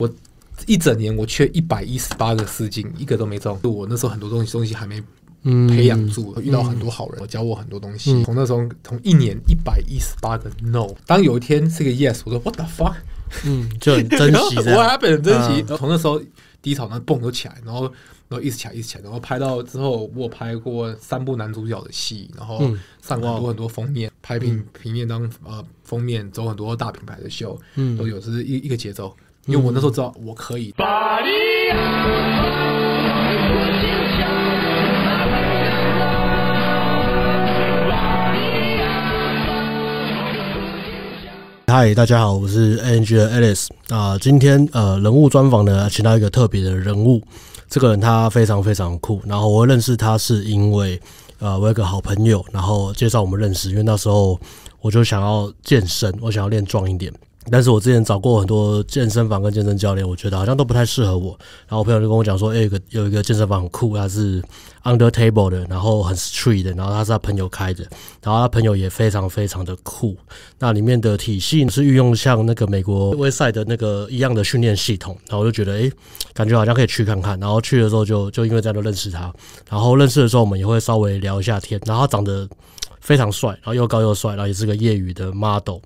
我一整年我缺一百一十八个试镜，一个都没中。我那时候很多东西东西还没培养住，遇到很多好人，我教我很多东西。从那时候，从一年一百一十八个 no，当有一天是个 yes，我说 what the fuck，嗯，就很珍惜，我还本很珍惜。从那时候低潮那蹦就起来，然后然后一直起来一直起来，然后拍到之后，我拍过三部男主角的戏，然后上很多很多封面，拍平平面当呃封面，走很多大品牌的秀，嗯，都有是一一个节奏。因为我那时候知道我可以。嗨，大家好，我是 ANG 的 Alice 啊。今天呃，人物专访呢，请到一个特别的人物。这个人他非常非常酷。然后我认识他是因为呃，我有个好朋友，然后介绍我们认识。因为那时候我就想要健身，我想要练壮一点。但是我之前找过很多健身房跟健身教练，我觉得好像都不太适合我。然后我朋友就跟我讲说，哎，有个有一个健身房很酷，它是 under table 的，然后很 street 的，然后他是他朋友开的，然后他朋友也非常非常的酷。那里面的体系是运用像那个美国威赛的那个一样的训练系统，然后我就觉得，哎，感觉好像可以去看看。然后去的时候就就因为这样就认识他，然后认识的时候我们也会稍微聊一下天。然后他长得非常帅，然后又高又帅，然后也是个业余的 model。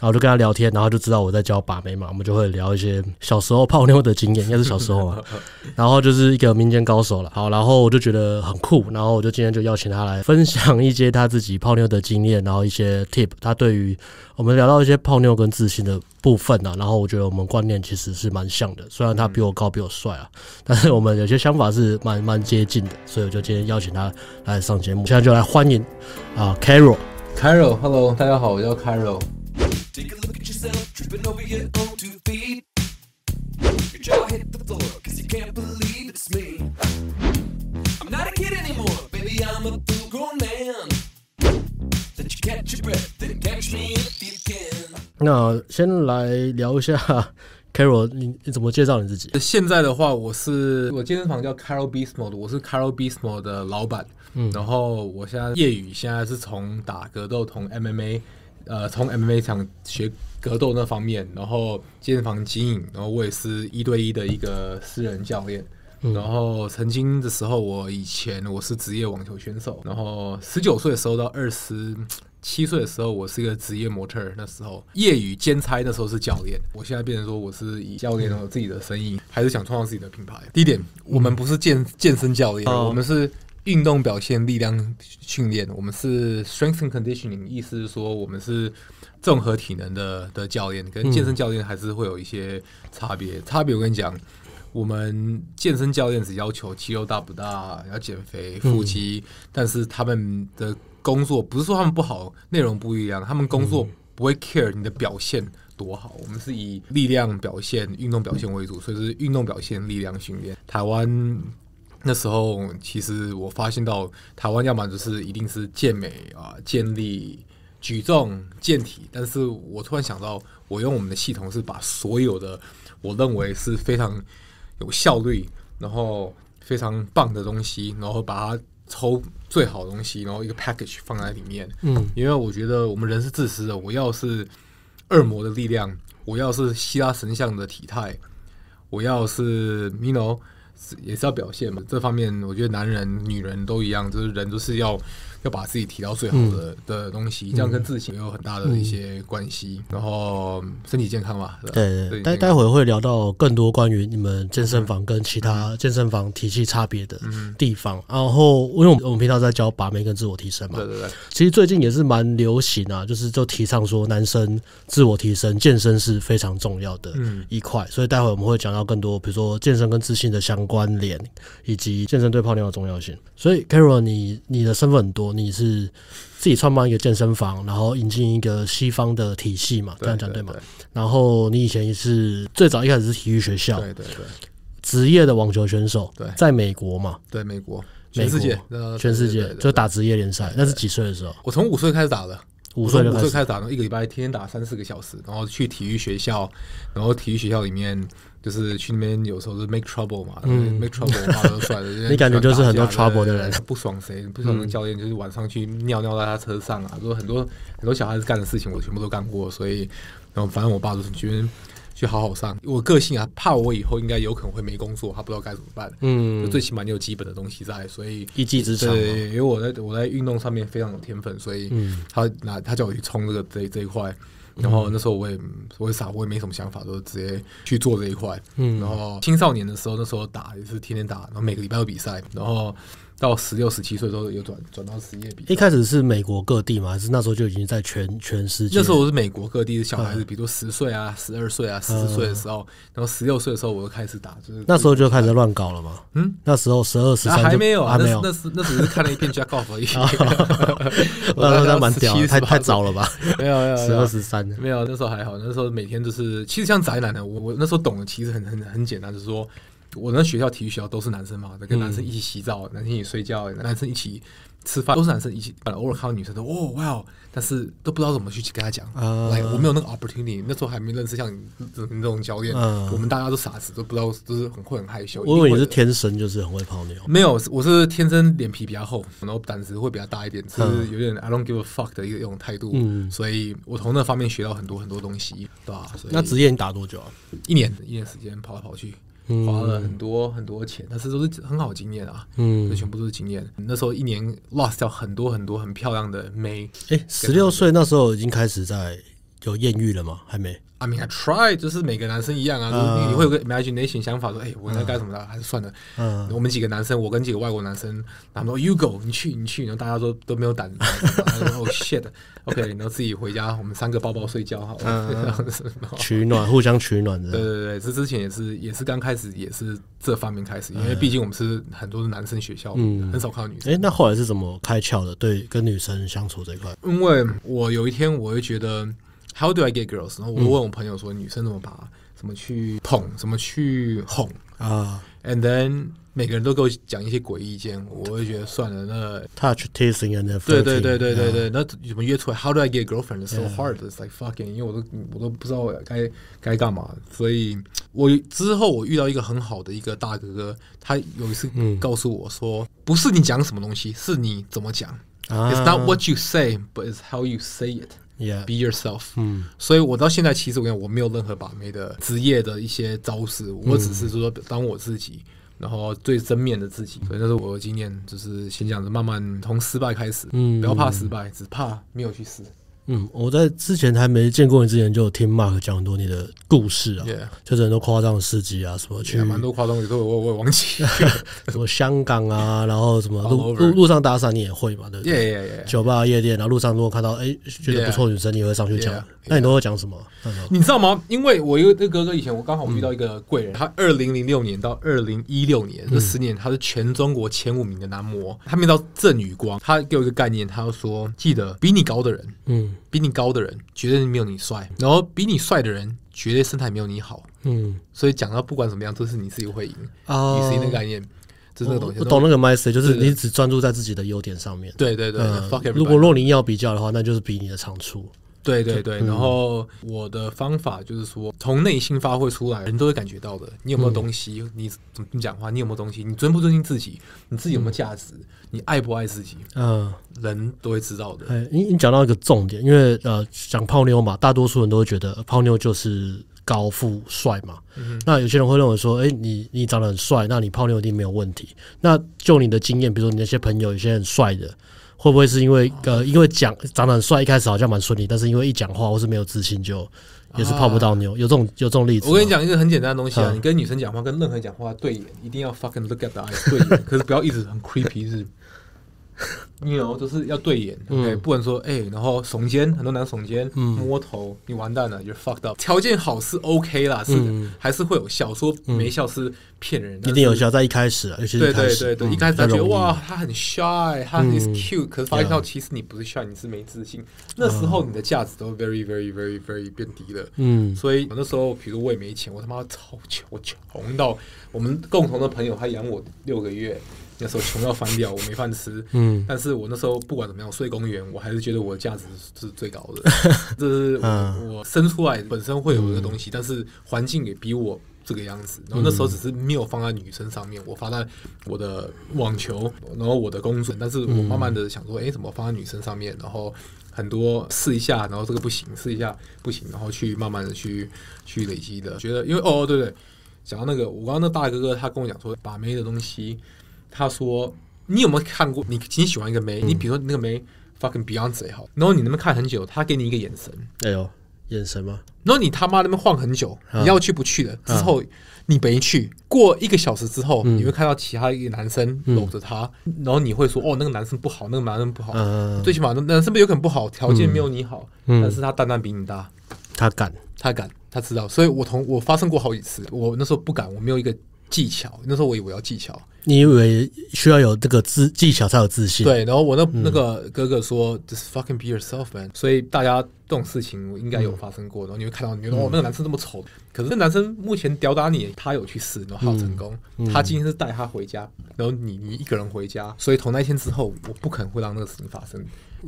然后就跟他聊天，然后就知道我在教把妹嘛，我们就会聊一些小时候泡妞的经验，应该是小时候嘛。然后就是一个民间高手了。好，然后我就觉得很酷，然后我就今天就邀请他来分享一些他自己泡妞的经验，然后一些 tip。他对于我们聊到一些泡妞跟自信的部分啊，然后我觉得我们观念其实是蛮像的，虽然他比我高比我帅啊，但是我们有些想法是蛮蛮接近的，所以我就今天邀请他来上节目。现在就来欢迎啊，Carol，Carol，Hello，大家好，我叫 Carol。那先来聊一下，Carol，你你怎么介绍你自己？现在的话，我是我健身房叫 Carol Beast Mode，我是 Carol Mode 的老板。嗯，然后我现在业余现在是从打格斗，从 MMA。呃，从 MMA 场学格斗那方面，然后健身房经营，然后我也是一对一的一个私人教练。嗯、然后曾经的时候，我以前我是职业网球选手，然后十九岁的时候到二十七岁的时候，我是一个职业模特儿。那时候业余兼差，那时候是教练。我现在变成说，我是以教练有自己的生意，还是想创造自己的品牌。第一点，我们不是健健身教练，嗯、我们是。运动表现力量训练，我们是 strength and conditioning，意思是说我们是综合体能的的教练，跟健身教练还是会有一些差别。嗯、差别我跟你讲，我们健身教练只要求肌肉大不大，要减肥、腹肌，嗯、但是他们的工作不是说他们不好，内容不一样，他们工作不会 care 你的表现多好。我们是以力量表现、运动表现为主，所以是运动表现力量训练。台湾。那时候，其实我发现到台湾要么就是一定是健美啊、健力、举重、健体，但是我突然想到，我用我们的系统是把所有的我认为是非常有效率，然后非常棒的东西，然后把它抽最好的东西，然后一个 package 放在里面。嗯，因为我觉得我们人是自私的，我要是恶魔的力量，我要是希腊神像的体态，我要是 you know。也是要表现嘛，这方面我觉得男人、女人都一样，就是人都是要要把自己提到最好的、嗯、的东西，这样跟自信有很大的一些关系。嗯、然后身体健康嘛，对对。待待会会聊到更多关于你们健身房跟其他健身房体系差别的地方。嗯、然后，因为我们我们平常在教把妹跟自我提升嘛，对对对。其实最近也是蛮流行啊，就是就提倡说男生自我提升、健身是非常重要的一块。嗯、所以待会我们会讲到更多，比如说健身跟自信的相关联，以及健身对泡妞的重要性。所以，Carol，你你的身份很多。你是自己创办一个健身房，然后引进一个西方的体系嘛？这样讲对吗？然后你以前也是最早一开始是体育学校，对对对，职业的网球选手，对，在美国嘛？对，美国，全世界，全世界就打职业联赛。那是几岁的时候？我从五岁开始打的，五岁五岁开始打，一个礼拜天天打三四个小时，然后去体育学校，然后体育学校里面。就是去那边有时候是 make trouble 嘛，嗯，make trouble 嘛都算了。你感觉就是很多 trouble 的人，不爽谁，不爽的教练，就是晚上去尿尿在他车上啊，说很多很多小孩子干的事情，我全部都干过，所以然后反正我爸就是觉得去好好上。我个性啊，怕我以后应该有可能会没工作，他不知道该怎么办。嗯，就最起码你有基本的东西在，所以一技之长。对，因为我在我在运动上面非常有天分，所以他拿他叫我去冲这个这这一块。然后那时候我也我也傻，我也没什么想法，都直接去做这一块。嗯，然后青少年的时候，那时候打也是天天打，然后每个礼拜有比赛，然后。到十六、十七岁的时候，有转转到职业比赛。一开始是美国各地嘛，还是那时候就已经在全全世界？那时候我是美国各地的小孩子，比如十岁啊、十二岁啊、十四岁的时候，然后十六岁的时候我就开始打，就是那时候就开始乱搞了嘛。嗯，那时候十二、十三还没有，还没有，那是那只是看了一片 Jack Off 而已。那时候蛮屌，太太早了吧？没有没有，十二、十三没有，那时候还好，那时候每天就是，其实像宅男的，我我那时候懂的其实很很很简单，就是说。我那学校体育学校都是男生嘛，跟男生一起洗澡，嗯、男生一起睡觉，男生一起吃饭，都是男生一起。本来偶尔看到女生都哦哇哦，但是都不知道怎么去跟他讲。来、uh，我没有那个 opportunity，那时候还没认识像你这这种教练。Uh, 我们大家都傻子，都不知道，都是很会很害羞。我以为你是天生就是很会泡妞。没有，我是天生脸皮比较厚，然后胆子会比较大一点，是有点 I don't give a fuck 的一种态度。嗯，所以我从那方面学到很多很多东西，对吧？所以那职业你打多久啊？一年，一年时间跑来跑去。花了很多很多钱，但是都是很好经验啊，嗯，这全部都是经验。那时候一年 lost 掉很多很多很漂亮的妹。哎，十六岁那时候已经开始在有艳遇了吗？还没。I mean, I try，就是每个男生一样啊，就是你会有个 imagination 想法说，哎，我应该干什么的？还是算了。嗯，我们几个男生，我跟几个外国男生，他们说 You go，你去，你去，然后大家都都没有胆子。Oh shit，OK，然后自己回家，我们三个抱抱睡觉，好，取暖，互相取暖的。对对对，这之前也是也是刚开始也是这方面开始，因为毕竟我们是很多的男生学校，嗯，很少看到女生。哎，那后来是怎么开窍的？对，跟女生相处这一块，因为我有一天我会觉得。How do I get girls？然后我问我朋友说，女生怎么把怎么去捧，怎么去哄啊？And then 每个人都给我讲一些诡异意见，我会觉得算了，那 touch tasting and 对对对对对对，那怎么约出来？How do I get girlfriend？It's so hard. It's like fucking，因为我都我都不知道该该干嘛，所以我之后我遇到一个很好的一个大哥哥，他有一次告诉我说，不是你讲什么东西，是你怎么讲。It's not what you say, but it's how you say it. Yeah, be yourself。嗯，所以我到现在其实我跟你讲，我没有任何把妹的职业的一些招式，我只是说当我自己，然后最正面的自己。所以那是我的经验，就是先讲着慢慢从失败开始，嗯，不要怕失败，只怕没有去试。嗯，我在之前还没见过你之前，就有听 Mark 讲很多你的故事啊，就是很多夸张的事迹啊，什么去蛮多夸张的，都我我也忘记，什么香港啊，然后什么路路路上搭讪你也会嘛，对不对？酒吧夜店，然后路上如果看到哎觉得不错女生，你会上去讲，那你都会讲什么？你知道吗？因为我一个哥哥以前我刚好遇到一个贵人，他二零零六年到二零一六年这十年，他是全中国前五名的男模，他名到郑宇光，他给我一个概念，他就说记得比你高的人，嗯。比你高的人绝对没有你帅，然后比你帅的人绝对身材没有你好。嗯，所以讲到不管怎么样，都是你自己会赢。哦，你是那个概念，就是那个东西。我懂那个 mindset，就是你只专注在自己的优点上面。对对对，如果若你要比较的话，那就是比你的长处。对对对，然后我的方法就是说，从内心发挥出来，人都会感觉到的。你有没有东西？你怎么讲话？你有没有东西？你尊不尊敬自己？你自己有没有价值？你爱不爱自己？嗯，人都会知道的。哎，你你讲到一个重点，因为呃，讲泡妞嘛，大多数人都会觉得泡妞就是高富帅嘛。那有些人会认为说，哎，你你长得很帅，那你泡妞一定没有问题。那就你的经验，比如说你那些朋友，有些很帅的。会不会是因为呃，因为讲长得很帅，一开始好像蛮顺利，但是因为一讲话或是没有自信，就也是泡不到妞。有这种有这种例子。我跟你讲一个很简单的东西啊，你跟女生讲话，跟任何人讲话对眼，一定要 fucking look at the eyes 对眼，可是不要一直很 creepy 是。你有就是要对眼，对，不能说哎，然后耸肩，很多男生耸肩，摸头，你完蛋了，就 fucked up。条件好是 OK 啦，是还是会有效，说没效是骗人的。一定有效，在一开始，尤其是对对对对，一开始他觉得哇，他很 shy，他很 cute，可是发现到其实你不是 shy，你是没自信。那时候你的价值都 very very very very 变低了。嗯，所以那时候，比如我也没钱，我他妈超穷，我穷到我们共同的朋友他养我六个月。那时候穷到翻掉，我没饭吃。嗯，但是我那时候不管怎么样，睡公园，我还是觉得我的价值是最高的。这是我我生出来本身会有一个东西，但是环境也逼我这个样子。然后那时候只是没有放在女生上面，我放在我的网球，然后我的工作。但是我慢慢的想说，哎，怎么放在女生上面？然后很多试一下，然后这个不行，试一下不行，然后去慢慢的去去累积的。觉得因为哦对对，讲到那个我刚刚那大哥哥他跟我讲说把妹的东西，他说你有没有看过？你挺喜欢一个妹，嗯、你比如说那个妹 fucking Beyonce 然后你能不能看很久？他给你一个眼神，哎呦。眼神吗？然后你他妈那边晃很久，你要去不去的？之后你没去，过一个小时之后，你会看到其他一个男生搂着她，然后你会说：“哦，那个男生不好，那个男生不好。”最起码那男生不有可能不好，条件没有你好，但是他蛋蛋比你大，他敢，他敢，他知道。所以我同我发生过好几次，我那时候不敢，我没有一个技巧，那时候我以为要技巧。你以为需要有这个自技巧才有自信？对，然后我那那个哥哥说，just fucking be yourself, man。所以大家这种事情应该有发生过，然后你会看到，你觉得哦，那个男生这么丑，可是那男生目前吊打你，他有去试，然后他有成功。他今天是带他回家，然后你你一个人回家，所以从那天之后，我不可能会让那个事情发生。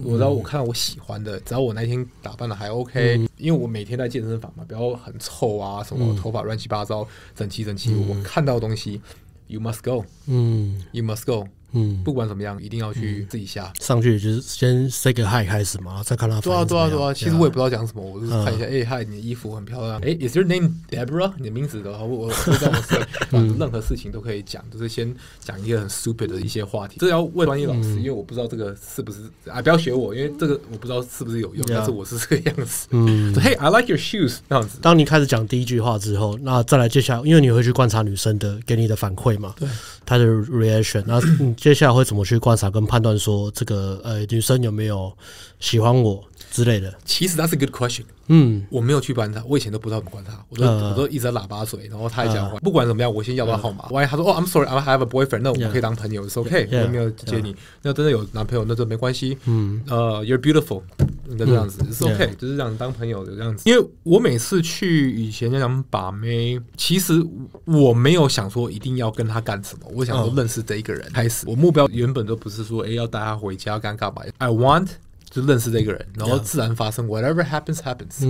我知道我看到我喜欢的，只要我那天打扮的还 OK，因为我每天在健身房嘛，不要很臭啊，什么头发乱七八糟，整齐整齐，我看到东西。You must go，嗯，You must go，嗯，不管怎么样，一定要去自己下上去，就是先 say 个 hi 开始嘛，再看他。对啊，对啊，对啊。其实我也不知道讲什么，我就是看一下，哎，hi，你的衣服很漂亮。哎，Is your name Deborah？你的名字的话，我我不知道我是，任何事情都可以讲，就是先讲一个很 stupid 的一些话题。这要问专业老师，因为我不知道这个是不是啊，不要学我，因为这个我不知道是不是有用，但是我是这个样子。嗯，Hey，I like your shoes，这样子。当你开始讲第一句话之后，那再来接下来，因为你会去观察女生的给你的反馈嘛，对。她的 reaction，那你接下来会怎么去观察跟判断说这个呃女生有没有喜欢我之类的？其实 that's a good question。嗯，我没有去观察，我以前都不知道怎么观察，我都我都一直在喇叭嘴，然后他也讲话，不管怎么样，我先要他号码。万一他说哦，I'm sorry，I have a boyfriend，那我们可以当朋友，是 OK，我没有接你。那真的有男朋友，那就没关系。嗯，呃，You're beautiful，那这样子是 OK，就是这样当朋友的这样子。因为我每次去以前那讲把妹，其实我没有想说一定要跟他干什么，我想说认识这一个人开始。我目标原本都不是说哎要带他回家干干嘛，I want。就认识这个人，然后自然发生 whatever happens happens，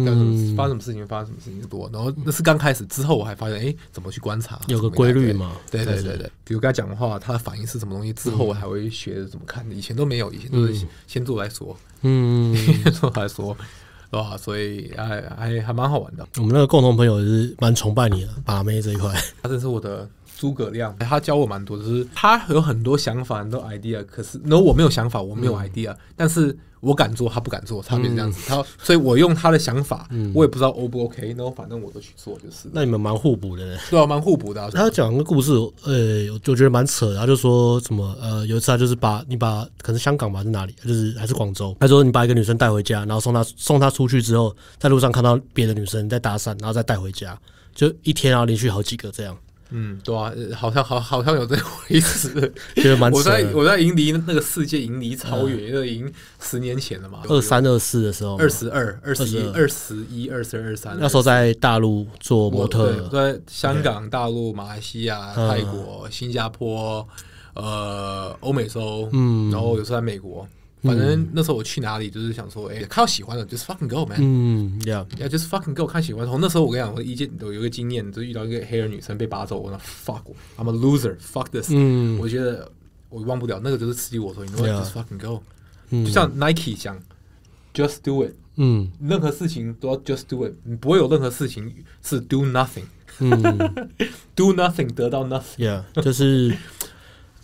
发生什么事情发生什么事情多。然后那是刚开始，之后我还发现，哎，怎么去观察？有个规律嘛？对对对对。比如跟他讲的话，他的反应是什么东西？之后我还会学着怎么看。以前都没有，以前都是先做再说。嗯，先做再说，是吧？所以还还还蛮好玩的。我们那个共同朋友是蛮崇拜你的，把妹这一块，他真是我的。诸葛亮，他教我蛮多，就是他有很多想法，很多 idea，可是那我没有想法，我没有 idea，但是我敢做，他不敢做，差别这样子。他所以，我用他的想法，我也不知道 O 不 OK，然后反正我都去做就是。那你们蛮互补的，对啊，蛮互补的。他讲个故事，呃，我就觉得蛮扯然后就说什么，呃，有一次他就是把你把可能香港吧，在哪里，就是还是广州，他说你把一个女生带回家，然后送她送她出去之后，在路上看到别的女生在搭讪，然后再带回家，就一天啊连续好几个这样。嗯，对啊，好像好好像有这回事，觉得蛮。我在我在迎离那个世界，迎离超远，因为已经十年前了嘛。二三二四的时候，二十二、二十一、二十一、二十二、三。那时候在大陆做模特，在香港、大陆、马来西亚、泰国、新加坡，呃，欧美洲，嗯，然后有时候在美国。反正那时候我去哪里，就是想说，哎，看到喜欢的，just fucking go man。嗯，yeah，yeah，just fucking go，看喜欢。从那时候我跟你讲，我一见有有一个经验，就遇到一个黑人女生被拔走，我说 fuck，I'm a loser，fuck this。嗯，我觉得我忘不了，那个就是刺激我说，你说 just fucking go。就像 Nike 讲，just do it。嗯，任何事情都要 just do it，你不会有任何事情是 do nothing。嗯，do nothing 得到 nothing。Yeah，就是。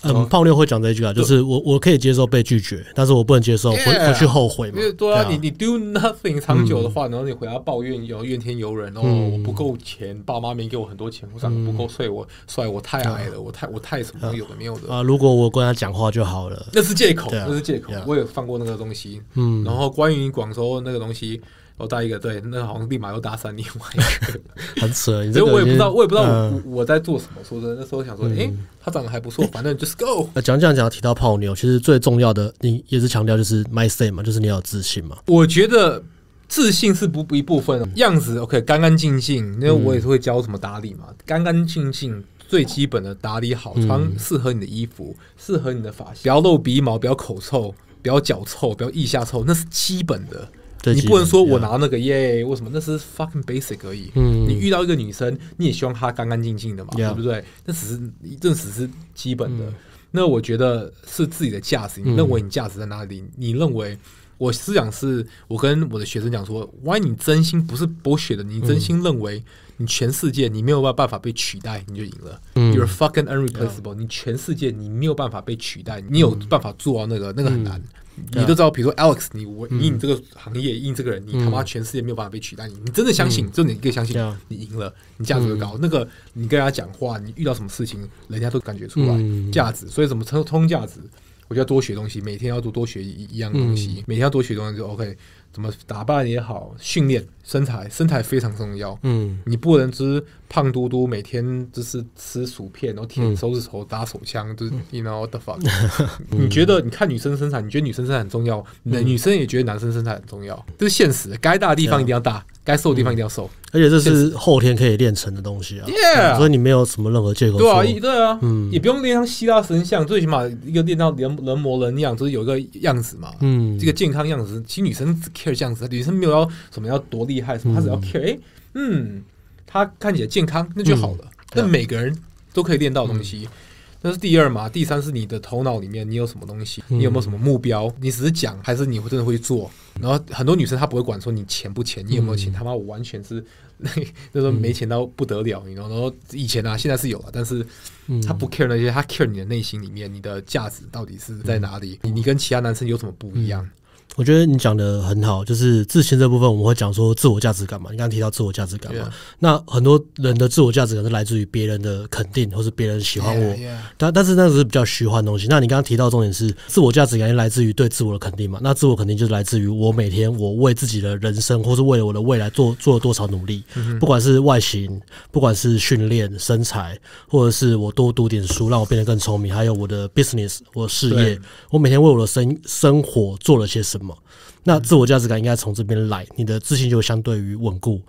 嗯，泡妞会讲这一句啊，就是我我可以接受被拒绝，但是我不能接受回回去后悔嘛。对啊，你你 do nothing 长久的话，然后你回家抱怨，有怨天尤人，哦，我不够钱，爸妈没给我很多钱，我长得不够帅，我帅，我太矮了，我太我太什么有的没有的。啊。如果我跟他讲话就好了，那是借口，那是借口。我也放过那个东西，嗯，然后关于广州那个东西。我带一个，对，那好像立马又搭讪另外一个，很扯。所以我也不知道，我也不知道我我在做什么。说真的，那时候想说，哎，他长得还不错，反正 just go。讲讲讲提到泡妞，其实最重要的，你也是强调就是 mindset 嘛，就是你要有自信嘛。我觉得自信是不一部分，样子 OK，干干净净。因为我也是会教什么打理嘛，干干净净，最基本的打理好，穿适合你的衣服，适合你的发型，不要露鼻毛，不要口臭，不要脚臭，不要腋下臭，那是基本的。你不能说我拿那个耶？为什么？那是 fucking basic 而已。嗯，你遇到一个女生，你也希望她干干净净的嘛，对不对？那只是，这只是基本的。那我觉得是自己的价值。你认为你价值在哪里？你认为我思想是，我跟我的学生讲说，万一你真心不是 bullshit 的，你真心认为你全世界你没有办法被取代，你就赢了。嗯、You're fucking unreplaceable，你全世界你没有办法被取代，你有办法做到那个，那个很难。嗯、你都知道，比如说 Alex，你我以你这个行业，以你这个人，你他妈全世界没有办法被取代你，你真的相信，就你一个相信，你赢了，你价值就高。那个你跟人家讲话，你遇到什么事情，人家都感觉出来价值。所以怎么称通价值？我就要多学东西，每天要多多学一一样东西，嗯、每天要多学东西就 OK。怎么打扮也好，训练身材，身材非常重要。嗯，你不能只是胖嘟嘟，每天就是吃薯片，然后舔手指头打手枪，就是 you know what the fuck。你觉得你看女生身材，你觉得女生身材很重要，那女生也觉得男生身材很重要，这是现实。该大的地方一定要大。该瘦的地方一定要瘦，而且这是后天可以练成的东西啊。Yeah，所以你没有什么任何借口。对啊，对啊，嗯，也不用练成希腊神像，最起码一个练到人人模人样，就是有一个样子嘛。嗯，这个健康样子，其实女生只 care 这样子，女生没有要什么要多厉害什么，她只要 care，哎，嗯，她看起来健康那就好了。那每个人都可以练到东西。那是第二嘛，第三是你的头脑里面你有什么东西，你有没有什么目标？你只是讲，还是你会真的会做？然后很多女生她不会管说你钱不钱，你有没有钱？他妈我完全是那 那时候没钱到不得了，你知道？然后以前啊，现在是有了，但是他不 care 那些，他 care 你的内心里面，你的价值到底是在哪里？你你跟其他男生有什么不一样？我觉得你讲的很好，就是自信这部分，我们会讲说自我价值感嘛。你刚刚提到自我价值感嘛，Yeah. 那很多人的自我价值感是来自于别人的肯定，或是别人喜欢我。Yeah, yeah. 但但是那个是比较虚幻的东西。那你刚刚提到重点是自我价值感是来自于对自我的肯定嘛？那自我肯定就是来自于我每天我为自己的人生，或是为了我的未来做做了多少努力。Mm hmm. 不管是外形，不管是训练身材，或者是我多读点书，让我变得更聪明，还有我的 business，我的事业，我每天为我的生生活做了些什么？那自我价值感应该从这边来，你的自信就相对于稳固，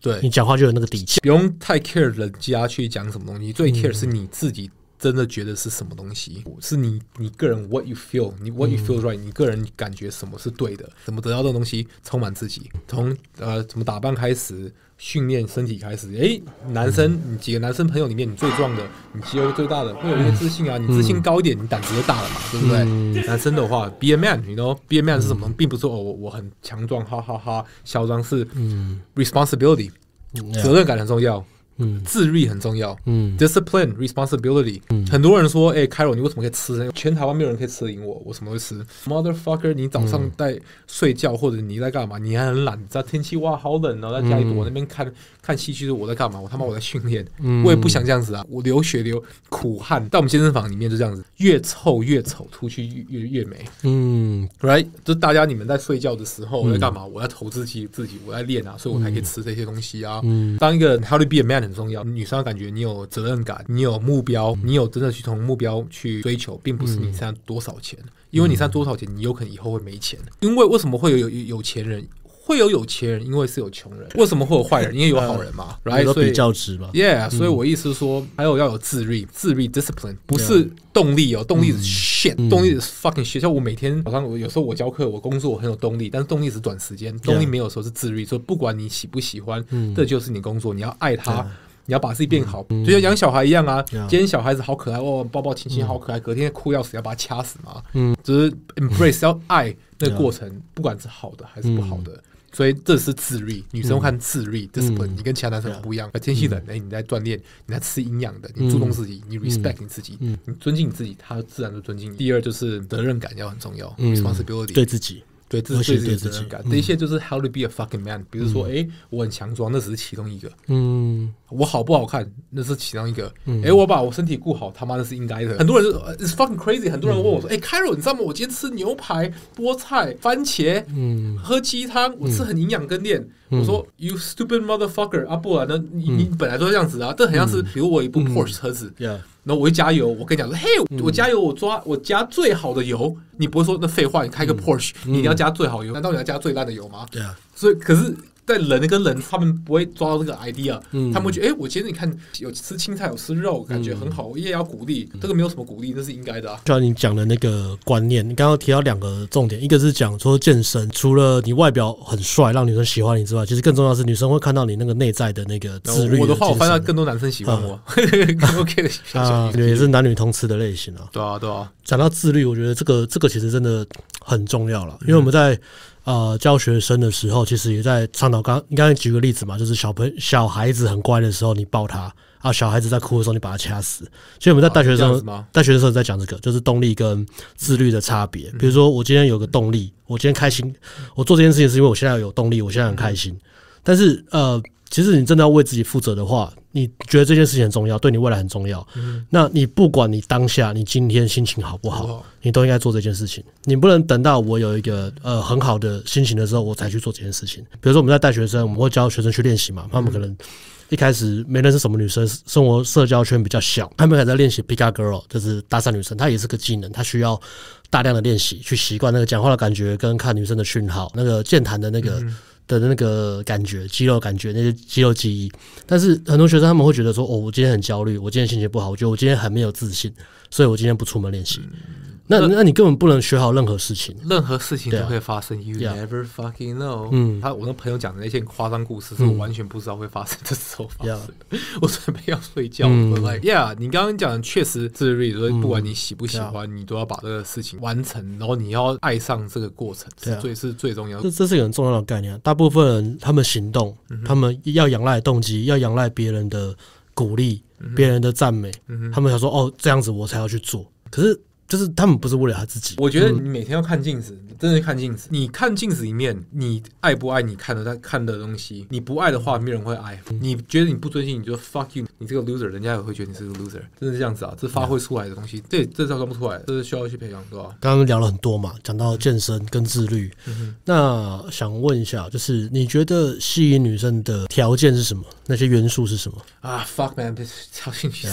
对你讲话就有那个底气，不用太 care 人家去讲什么东西，最 care 是你自己真的觉得是什么东西，嗯、是你你个人 what you feel，你 what you feel right，、嗯、你个人感觉什么是对的，怎么得到这个东西，充满自己，从呃怎么打扮开始。训练身体开始，诶、欸，男生，你几个男生朋友里面，你最壮的，你肌肉最大的，会有一些自信啊。你自信高一点，你胆子就大了嘛，对不对？嗯、男生的话，be a man，你 you know，be a man 是什么？并不是说哦，我很强壮，哈哈哈，嚣张是 responsibility，责任感很重要。嗯，自律很重要。嗯，discipline responsibility。嗯，很多人说，哎，Cairo，你为什么可以吃？全台湾没有人可以吃得赢我，我什么会吃？Motherfucker，你早上在睡觉或者你在干嘛？你还很懒，在天气哇好冷哦，在家里躲那边看看戏剧，我在干嘛？我他妈我在训练。嗯，我也不想这样子啊，我流血流苦汗，在我们健身房里面就这样子，越臭越丑，出去越越越美。嗯，right，就大家你们在睡觉的时候我在干嘛？我在投资自己自己，我在练啊，所以我才可以吃这些东西啊。嗯，当一个 How to be a man。很重要，女生要感觉你有责任感，你有目标，你有真的去从目标去追求，并不是你身上多少钱，因为你现在多少钱，你有可能以后会没钱。因为为什么会有有有钱人？会有有钱人，因为是有穷人。为什么会有坏人？因为有好人嘛，right？所以比较值嘛，yeah。所以我意思是说，还有要有自律，自律 discipline 不是动力哦，动力是 shit，动力是 fucking shit。像我每天早上，我有时候我教课，我工作我很有动力，但是动力是短时间，动力没有时候是自律。所以不管你喜不喜欢，这就是你工作，你要爱他。你要把自己变好，就像养小孩一样啊。今天小孩子好可爱哦，抱抱亲亲好可爱。隔天哭要死，要把他掐死嘛。嗯，就是 embrace 要爱那个过程，不管是好的还是不好的。所以这是自律，女生看自律，discipline。你跟其他男生不一样。天气冷，哎，你在锻炼，你在吃营养的，你注重自己，你 respect 你自己，你尊敬你自己，他自然就尊敬你。第二就是责任感要很重要，responsibility 对自己。对，这是对自己责任感。这一些就是 how to be a fucking man。比如说，哎，我很强壮，那只是其中一个。嗯，我好不好看，那是其中一个。哎，我把我身体顾好，他妈那是应该的。很多人是 it's fucking crazy。很多人问我说，哎，Cairo，你知道吗？我今天吃牛排、菠菜、番茄，嗯，喝鸡汤，我吃很营养跟练。我说，you stupid motherfucker！啊，不然呢？你你本来都是这样子啊。这很像是，比如我一部 Porsche 车子。然后我一加油，我跟你讲说，嘿，我加油，我抓我加最好的油。你不会说那废话，你开个 Porsche，你一定要加最好油？难道你要加最烂的油吗？对啊。所以，可是在人跟人，他们不会抓到这个 idea，、嗯、他们会觉得，哎、欸，我今天你看有吃青菜，有吃肉，感觉很好，我也要鼓励。这个没有什么鼓励，这是应该的啊。就像你讲的那个观念，你刚刚提到两个重点，一个是讲说健身，除了你外表很帅，让女生喜欢你之外，其实更重要是女生会看到你那个内在的那个自律。我的话，我发现更多男生喜欢我。OK 的，啊，也是男女通吃的类型啊。对啊，对啊。讲到自律，我觉得这个这个其实真的很重要了，因为我们在。呃，教学生的时候，其实也在倡导。刚刚才举个例子嘛，就是小朋小孩子很乖的时候，你抱他；啊，小孩子在哭的时候，你把他掐死。所以我们在大学的时候，带学的时候在讲这个，就是动力跟自律的差别。比如说，我今天有个动力，我今天开心，我做这件事情是因为我现在有动力，我现在很开心。但是，呃。其实你真的要为自己负责的话，你觉得这件事情很重要，对你未来很重要。嗯，那你不管你当下你今天心情好不好，你都应该做这件事情。你不能等到我有一个呃很好的心情的时候，我才去做这件事情。比如说我们在带学生，我们会教学生去练习嘛。他们可能一开始没认识什么女生，生活社交圈比较小，他们还在练习 pick up girl，就是搭讪女生，她也是个技能，她需要大量的练习去习惯那个讲话的感觉，跟看女生的讯号，那个健谈的那个。的那个感觉，肌肉感觉，那些肌肉记忆。但是很多学生他们会觉得说，哦，我今天很焦虑，我今天心情不好，我觉得我今天很没有自信，所以我今天不出门练习。那那你根本不能学好任何事情，任何事情都会发生。You never fucking know。嗯，他我那朋友讲的那些夸张故事，是我完全不知道会发生的时候发生。我准备要睡觉，我 like yeah。你刚刚讲的确实自律，所以不管你喜不喜欢，你都要把这个事情完成，然后你要爱上这个过程，是最是最重要的。这这是一个很重要的概念。大部分人他们行动，他们要仰赖动机，要仰赖别人的鼓励，别人的赞美，他们想说哦，这样子我才要去做。可是。就是他们不是为了他自己。我觉得你每天要看镜子，真的看镜子。你看镜子里面，你爱不爱你看的他看的东西？你不爱的话，没人会爱。你觉得你不尊敬，你就 fuck you，你这个 loser，人家也会觉得你是个 loser。真的是这样子啊，这发挥出来的东西，这这造不出来，这是需要去培养，对吧？刚刚聊了很多嘛，讲到健身跟自律。那想问一下，就是你觉得吸引女生的条件是什么？那些元素是什么？啊，fuck man，超兴趣。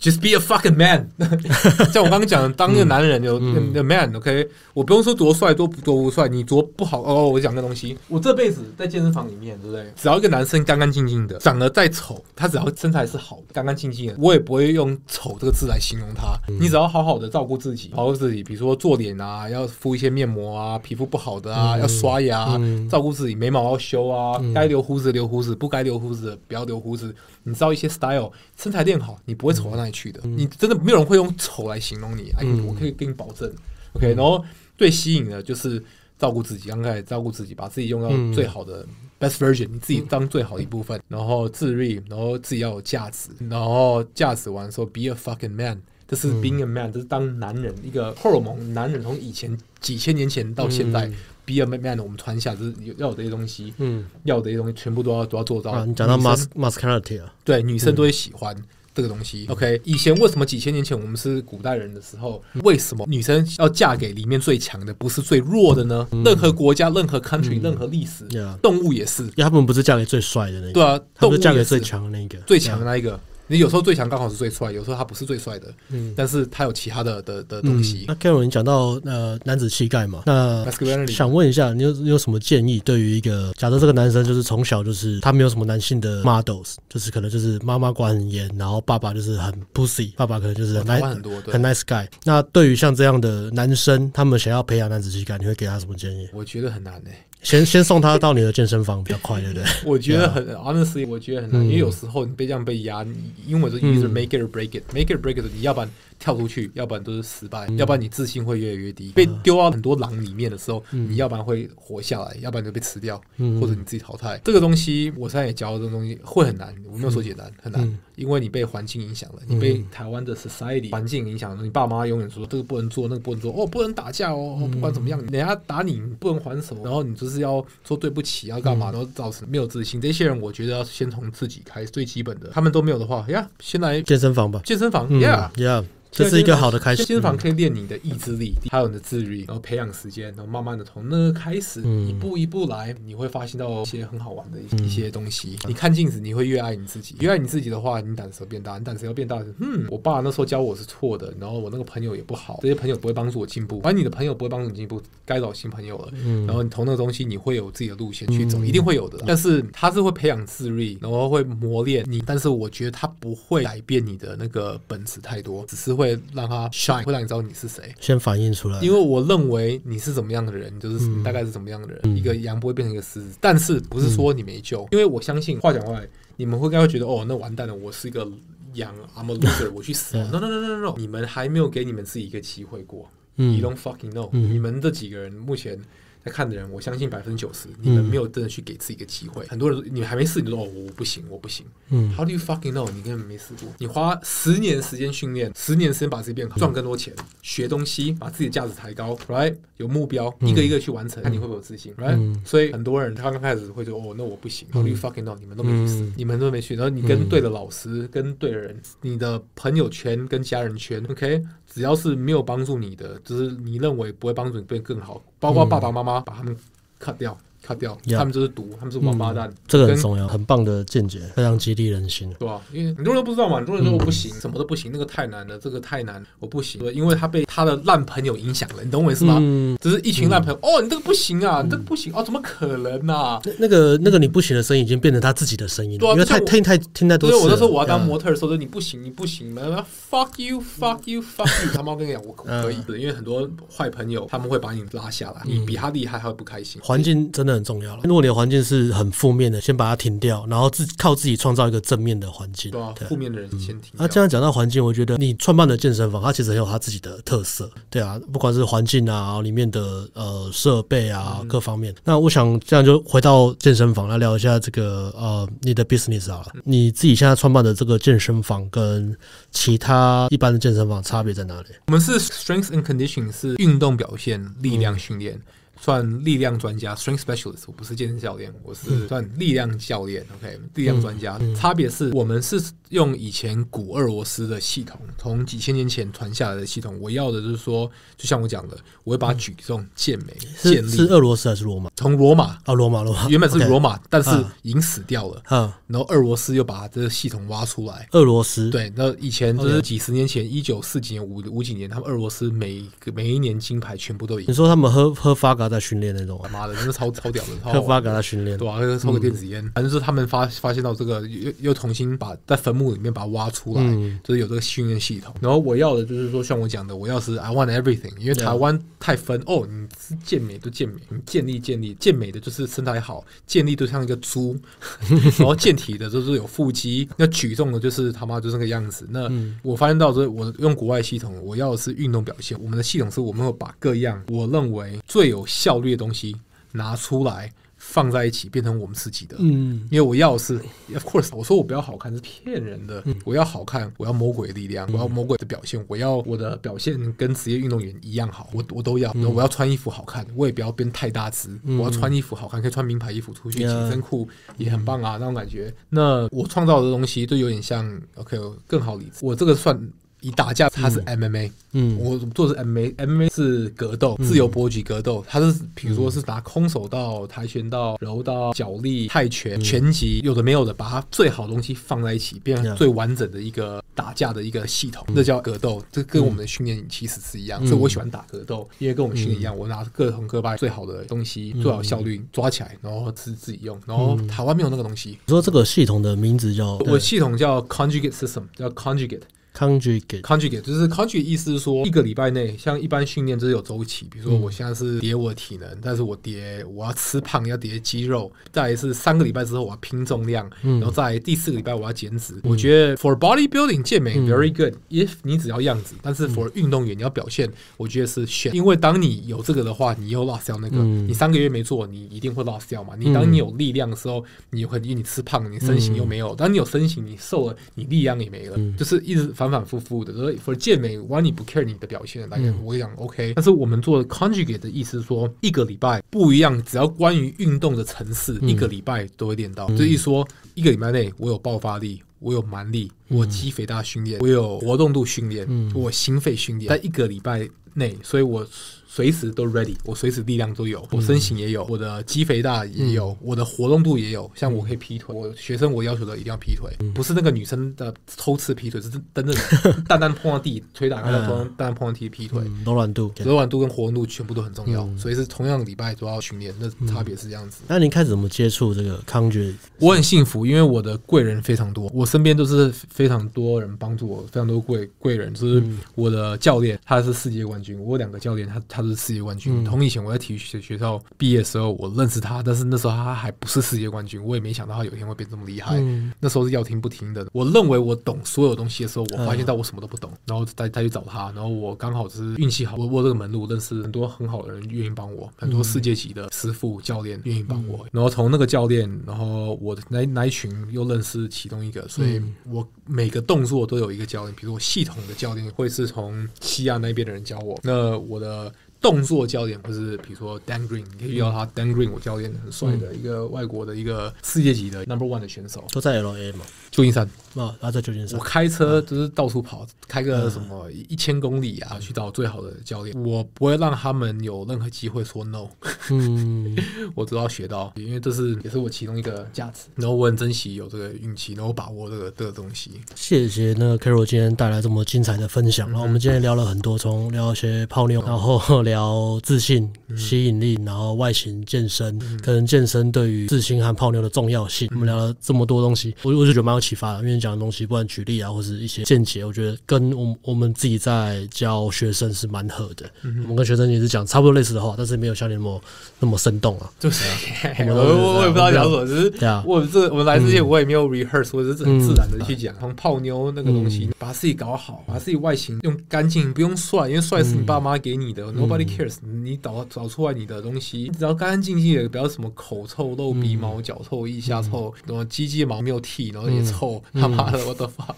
Just be a fucking man，像我刚刚讲的，当一个男人有 the man，OK，我不用说多帅多多不帅，你多不好哦。我讲个东西，我这辈子在健身房里面，对不对？只要一个男生干干净净的，长得再丑，他只要身材是好，干干净净的，我也不会用丑这个字来形容他。你只要好好的照顾自己，保护自己，比如说做脸啊，要敷一些面膜啊，皮肤不好的啊，要刷牙，照顾自己，眉毛要修啊，该留胡子留胡子，不该留胡子不要留胡子。你知道一些 style，身材练好，你不会丑到哪里去的。你真的没有人会用丑来形容你，哎，我可以给你保证。OK，然后最吸引的就是照顾自己，刚开始照顾自己，把自己用到最好的 best version，你自己当最好的一部分，然后自律，然后自己要有价值，然后价值完说 be a fucking man，这是 being a man，这是当男人一个荷尔蒙，男人从以前几千年前到现在。Be a man，我们传下就是要有这些东西，嗯，要的这些东西全部都要都要做到。你讲到 mas masculinity 啊，对，女生都会喜欢这个东西。OK，以前为什么几千年前我们是古代人的时候，为什么女生要嫁给里面最强的，不是最弱的呢？任何国家、任何 country、任何历史，动物也是，因为他们不是嫁给最帅的那个，对啊，动物嫁给最强的那个，最强的那一个。你有时候最强刚好是最帅，有时候他不是最帅的，嗯，但是他有其他的的的东西。那 Karen，你讲到呃男子气概嘛，那想问一下，你有你有什么建议？对于一个假设这个男生就是从小就是他没有什么男性的 models，就是可能就是妈妈管很严，然后爸爸就是很 pussy，爸爸可能就是很 nice 很多很 nice guy。那对于像这样的男生，他们想要培养男子气概，你会给他什么建议？我觉得很难诶、欸。先先送他到你的健身房比较快对不对？我觉得很 honestly 我觉得很难因为有时候你被这样被压因为我的英语是 make it or break it make it break it 你要把跳出去，要不然都是失败，要不然你自信会越来越低。被丢到很多狼里面的时候，你要不然会活下来，要不然就被吃掉，或者你自己淘汰。这个东西我现在也教这个东西会很难，我没有说简单，很难，因为你被环境影响了，你被台湾的 society 环境影响了，你爸妈永远说这个不能做，那个不能做，哦，不能打架哦，不管怎么样，人家打你，你不能还手，然后你就是要说对不起，要干嘛，然后造成没有自信。这些人我觉得要先从自己开始，最基本的，他们都没有的话，呀，先来健身房吧，健身房，Yeah，Yeah。这是一个好的开始。健身房可以练你的意志力，还有你的自律，然后培养时间，然后慢慢的从那个开始，一步一步来，你会发现到一些很好玩的一些东西。你看镜子，你会越爱你自己，越爱你自己的话，你胆子要变大，你胆子要变大是，嗯，我爸那时候教我是错的，然后我那个朋友也不好，这些朋友不会帮助我进步，而你的朋友不会帮助你进步，该找新朋友了。然后你从那个东西，你会有自己的路线去走，一定会有的。但是他是会培养自律，然后会磨练你，但是我觉得他不会改变你的那个本质太多，只是会让他 shine，会让你知道你是谁，先反映出来。因为我认为你是怎么样的人，就是你大概是怎么样的人。嗯、一个羊不会变成一个狮子，但是不是说你没救？嗯、因为我相信，话讲回来，你们会应该会觉得，哦，那完蛋了，我是一个羊，I'm a loser，我去死。No no no no no 你们还没有给你们自己一个机会过。嗯、You don't fucking know，、嗯、你们这几个人目前。在看的人，我相信百分之九十，你们没有真的去给自己一个机会。嗯、很多人，你还没试，你就说哦，我不行，我不行。嗯，How do you fucking know？你根本没试过。你花十年时间训练，十年时间把自己变好，赚更多钱，学东西，把自己的价值抬高，right？有目标，一个一个去完成，看你会不会有自信，right？、嗯、所以很多人他刚开始会说哦，那我不行。How do you fucking know？你们都没去试，嗯、你们都没去。然后你跟对的老师，跟对的人，你的朋友圈跟家人圈，OK？只要是没有帮助你的，就是你认为不会帮助你变更好，包括爸爸妈妈把他们 cut 掉。卡掉，他们就是毒，他们是王八蛋。这个很重要，很棒的见解，非常激励人心。对啊，因为很多人都不知道嘛，很多人说我不行，什么都不行，那个太难了，这个太难，我不行。对，因为他被他的烂朋友影响了，你懂我意思吗？只是一群烂朋友，哦，你这个不行啊，你这个不行哦，怎么可能啊？那个那个你不行的声音已经变成他自己的声音了，因为太听太听太多次。所以我那时候我要当模特的时候，说你不行，你不行，你们 fuck you，fuck you，fuck you。他妈跟你讲，我可以，因为很多坏朋友他们会把你拉下来，你比他厉害，他会不开心。环境真的很重要了，如果你的。环境是很负面的，先把它停掉，然后自靠自己创造一个正面的环境。对啊，负面的人先停。那这样讲到环境，我觉得你创办的健身房，它其实很有它自己的特色。对啊，不管是环境啊，里面的呃设备啊，各方面。那我想这样就回到健身房来聊一下这个呃你的 business 啊，你自己现在创办的这个健身房跟其他一般的健身房差别在哪里？我们是 strength and conditioning，是运动表现力量训练。嗯算力量专家，strength specialist，我不是健身教练，我是算力量教练。OK，力量专家，嗯嗯、差别是我们是用以前古俄罗斯的系统，从几千年前传下来的系统。我要的就是说，就像我讲的，我会把举重、健美、健力是俄罗斯还是罗马？从罗马啊，罗马罗马，原本是罗马，但是已经死掉了。嗯，然后俄罗斯又把这个系统挖出来。俄罗斯对，那以前就是几十年前，一九四几年、五五几年，他们俄罗斯每个每一年金牌全部都赢。你说他们喝喝发嘎在训练那种，妈的，真的超超屌的，喝发嘎在训练，对啊，抽个电子烟，反正是他们发发现到这个，又又重新把在坟墓里面把它挖出来，就是有这个训练系统。然后我要的就是说，像我讲的，我要是 I want everything，因为台湾太分哦，你是健美都健美，你健力健力，健美的就是身材好，健力都像一个猪，然后健体的就是有腹肌，那举重的就是他妈就是那个样子。那我发现到这，我用国外系统，我要的是运动表现，我们的系统是我们会把各样我认为最有效率的东西拿出来。放在一起变成我们自己的，嗯，因为我要是，of course，我说我不要好看是骗人的，嗯、我要好看，我要魔鬼的力量，嗯、我要魔鬼的表现，我要我的表现跟职业运动员一样好，我我都要，嗯、我要穿衣服好看，我也不要变太大只，嗯、我要穿衣服好看，可以穿名牌衣服出去，紧身裤也很棒啊，那种感觉。那我创造的东西都有点像，OK，更好理解，我这个算。以打架，它是 MMA，嗯，我做的是 MMA，MMA 是格斗，自由搏击格斗，它是比如说是拿空手道、跆拳道、柔道、脚力、泰拳、拳击，有的没有的，把它最好的东西放在一起，变成最完整的一个打架的一个系统，这叫格斗。这跟我们的训练其实是一样，所以我喜欢打格斗，因为跟我们训练一样，我拿各种各派最好的东西，最好效率抓起来，然后自自己用。然后台湾没有那个东西。你说这个系统的名字叫？我系统叫 Conjugate System，叫 Conjugate。Conjugate，Conjugate 就是 Conjugate 意思是说，一个礼拜内，像一般训练就是有周期，比如说我现在是叠我的体能，但是我叠我要吃胖要叠肌肉，再来是三个礼拜之后我要拼重量，然后在第四个礼拜我要减脂。我觉得 For bodybuilding 健美 very good，if 你只要样子，但是 For 运动员你要表现，我觉得是 shit，因为当你有这个的话，你又 lost 掉那个，你三个月没做，你一定会 lost 掉嘛。你当你有力量的时候，你会因为你吃胖，你身形又没有；当你有身形，你瘦了，你力量也没了，就是一直。反反复复的，所以 for 健美，完你不 care 你的表现，来讲我讲 OK。但是我们做 conjugate 的意思是说，一个礼拜不一样，只要关于运动的层次，一个礼拜都会练到。这一说，一个礼拜内我有爆发力，我有蛮力，我肌肥大训练，我有活动度训练，嗯、我心肺训练，在一个礼拜内，所以我。随时都 ready，我随时力量都有，我身形也有，我的肌肥大也有，我的活动度也有。像我可以劈腿，我学生我要求的一定要劈腿，不是那个女生的偷吃劈腿，是真正 蛋蛋碰到地，腿打开了，蛋蛋碰到地劈腿。柔软度、柔软度跟活动度全部都很重要，所以是同样的礼拜都要训练，那差别是这样子。那您开始怎么接触这个康觉？我很幸福，因为我的贵人非常多，我身边都是非常多人帮助我，非常多贵贵人，就是我的教练，他是世界冠军，我有两个教练，他他。他是世界冠军。同以前我在体育学学校毕业的时候，我认识他，但是那时候他还不是世界冠军，我也没想到他有一天会变这么厉害。嗯、那时候是要听不听的。我认为我懂所有东西的时候，我发现到我什么都不懂，然后再再去找他，然后我刚好是运气好，我我这个门路认识很多很好的人愿意帮我，很多世界级的师傅教练愿意帮我。然后从那个教练，然后我那那一群又认识其中一个，所以我每个动作都有一个教练，比如我系统的教练会是从西亚那边的人教我。那我的。动作教练，或是比如说 Dan Green，你可以遇到他。Dan Green，我教练很帅的一个外国的一个世界级的 Number One 的选手，都在 LA 嘛，旧金山啊，他在旧金山。我开车就是到处跑，开个什么一千公里啊，去找最好的教练。我不会让他们有任何机会说 No。嗯，我都要学到，因为这是也是我其中一个价值。然后我很珍惜有这个运气，然后把握这个这个东西。谢谢那个 Carol 今天带来这么精彩的分享。然后我们今天聊了很多，从聊一些泡妞，然后。聊自信、吸引力，然后外形、健身，跟健身对于自信和泡妞的重要性。我们聊了这么多东西，我我就觉得蛮有启发的。因为你讲的东西，不管举例啊，或是一些见解，我觉得跟我我们自己在教学生是蛮合的。我们跟学生也是讲差不多类似的话，但是没有像你那么那么生动啊。就是 我我也不知道讲什么，只是对啊，我这我来之前我也没有 rehearse，我是很自然的去讲。从泡妞那个东西，把自己搞好，把自己外形用干净，不用帅，因为帅是你爸妈给你的，nobody。cares，你找找出来你的东西，只要干干净净的，不要什么口臭、露鼻毛、脚臭、腋下臭，什么鸡鸡毛没有剃，然后也臭，他妈的，what the fuck，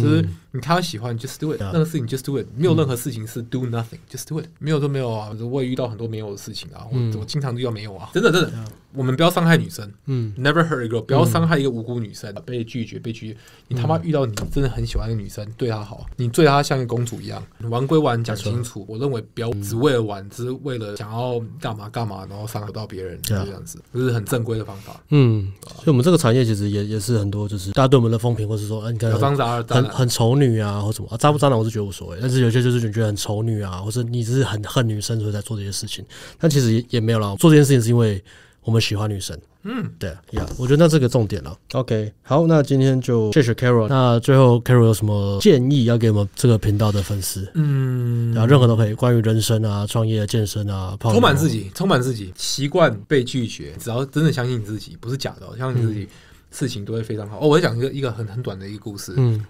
就是你看到喜欢，just do it，任何事情 just do it，没有任何事情是 do nothing，just do it，没有就没有啊，我也遇到很多没有的事情啊，我我经常遇到没有啊，真的真的，我们不要伤害女生，嗯，never hurt a girl，不要伤害一个无辜女生，被拒绝被拒绝，你他妈遇到你真的很喜欢的女生，对她好，你对她像公主一样，玩归玩，讲清楚，我认为不要只为了玩，只是为了想要干嘛干嘛，然后伤害到别人，这样子，这是很正规的方法。嗯，所以我们这个产业其实也也是很多，就是大家对我们的风评，或是说，嗯，你看很很很丑女啊，或什么啊，渣不渣男我是觉得无所谓，但是有些就是你觉得很丑女啊，或者你只是很恨女生，所以在做这些事情，但其实也也没有啦，做这件事情是因为我们喜欢女生。嗯，对呀，我觉得那是个重点了。OK，好，那今天就谢谢 Carol。那最后 Carol 有什么建议要给我们这个频道的粉丝？嗯，然后任何都可以，关于人生啊、创业、健身啊，充满自己，充满自己，习惯被拒绝，只要真的相信你自己，不是假的，相信你自己，嗯、事情都会非常好。哦，我要讲一个一个很很短的一个故事。嗯，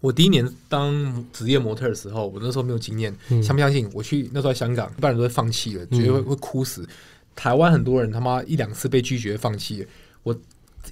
我第一年当职业模特的时候，我那时候没有经验，嗯、相不相信？我去那时候在香港，一般人都会放弃了，觉得会会哭死。台湾很多人他妈一两次被拒绝放弃，我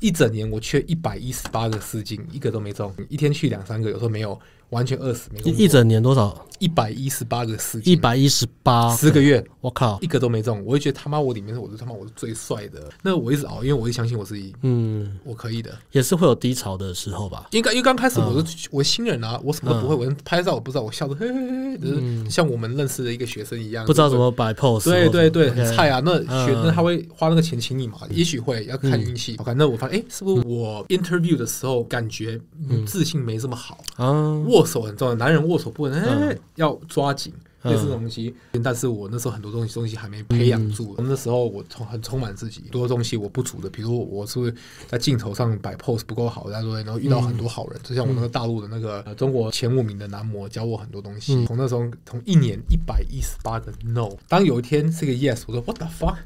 一整年我缺一百一十八个丝巾，一个都没中，一天去两三个，有时候没有。完全饿死没一一整年多少？一百一十八个试镜，一百一十八十个月，我靠，一个都没中。我就觉得他妈我里面是我是他妈我是最帅的。那我一直熬，因为我一直相信我自己，嗯，我可以的。也是会有低潮的时候吧？应该因为刚开始我是我新人啊，我什么都不会，我拍照我不知道，我笑的嘿嘿嘿，就是像我们认识的一个学生一样，不知道怎么摆 pose。对对对，很菜啊。那学生他会花那个钱请你嘛？也许会要看运气。OK，那我发现哎，是不是我 interview 的时候感觉自信没这么好啊？握手很重要，男人。握手不稳，哎，要抓紧类似东西。但是我那时候很多东西东西还没培养住。那时候我充很充满自己，很多东西我不足的，比如我是不是在镜头上摆 pose 不够好，然后然后遇到很多好人，就像我那个大陆的那个中国前五名的男模教我很多东西。从那时候从一年一百一十八个 no，当有一天是个 yes，我说 what the fuck，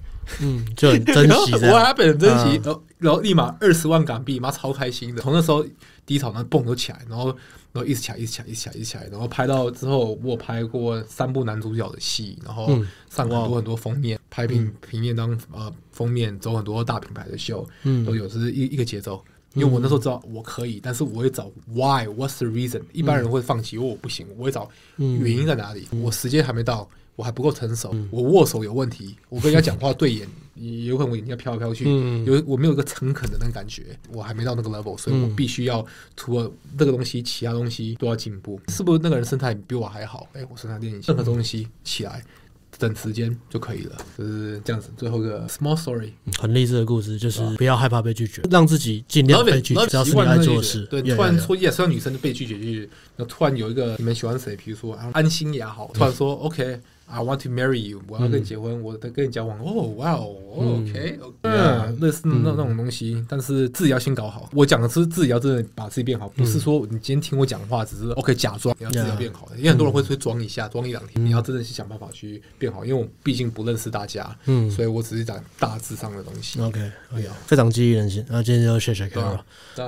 嗯，就很珍惜，我还被很珍惜，然后然后立马二十万港币，妈超开心的。从那时候低潮那蹦都起来，然后。然后一直起来，一直起来，一直起来，一直起来。然后拍到之后，我拍过三部男主角的戏，然后上很多很多封面，拍平平面当呃封面，走很多大品牌的秀，都有，这是一一个节奏。因为我那时候知道我可以，但是我会找 why，what's the reason？一般人会放弃，因为我不行，我会找原因在哪里。我时间还没到，我还不够成熟，我握手有问题，我跟人家讲话对眼，有可能我眼睛要飘来飘去，有我没有一个诚恳的那个感觉，我还没到那个 level，所以我必须要除了这个东西，其他东西都要进步。是不是那个人身材比我还好？哎，我身材练一下，任何东西起来。等时间就可以了，就是这样子。最后一个 small story，很励志的故事，就是不要害怕被拒绝，让自己尽量被拒绝，只要是你爱做的事。对，突然说 yes，让女生被拒绝，就是那突然有一个你们喜欢谁，比如说安心也好，突然说 OK。I want to marry you，我要跟你结婚，我跟跟你交往。哦，哇哦，OK，嗯，类似那那种东西，但是自己要先搞好。我讲的是自己要真的把自己变好，不是说你今天听我讲话，只是 OK 假装你要自己要变好的。因为很多人会会装一下，装一两天，你要真的去想办法去变好。因为我毕竟不认识大家，嗯，所以我只是讲大致上的东西。OK，非常激励人心。那今天就谢谢 Carol，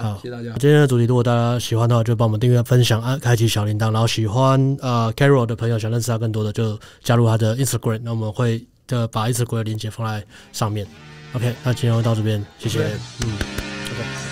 好，谢谢大家。今天的主题如果大家喜欢的话，就帮我们订阅、分享、按开启小铃铛。然后喜欢呃 Carol 的朋友，想认识他更多的，就加入他的 Instagram。那我们会的把 Instagram 的链接放在上面。OK，那今天就到这边，谢谢。嗯，OK。